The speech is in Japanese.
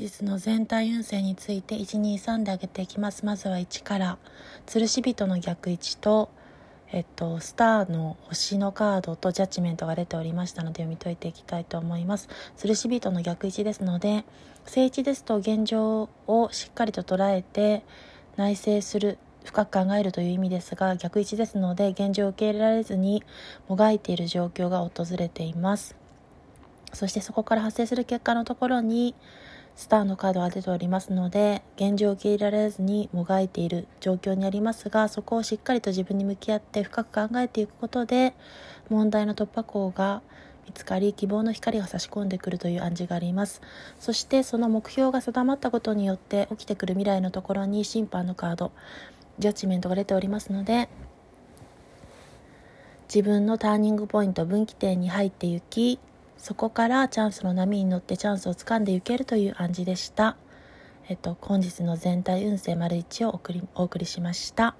日の全体運勢について123で上げていきますまずは1から吊るし人の逆位置とえっと、スターの星のカードとジャッジメントが出ておりましたので読み解いていきたいと思います。吊るし人の逆位置ですので、正位置ですと現状をしっかりと捉えて内省する、深く考えるという意味ですが、逆位置ですので現状を受け入れられずにもがいている状況が訪れています。そしてそこから発生する結果のところに、スターのカードが出ておりますので現状を受け入れられずにもがいている状況にありますがそこをしっかりと自分に向き合って深く考えていくことで問題の突破口が見つかり希望の光が差し込んでくるという暗示があります。そしてその目標が定まったことによって起きてくる未来のところに審判のカードジャッジメントが出ておりますので自分のターニングポイント分岐点に入っていきそこからチャンスの波に乗ってチャンスをつかんでいけるという暗示でした。えっと、本日の全体運勢丸1をお送りお送りしました。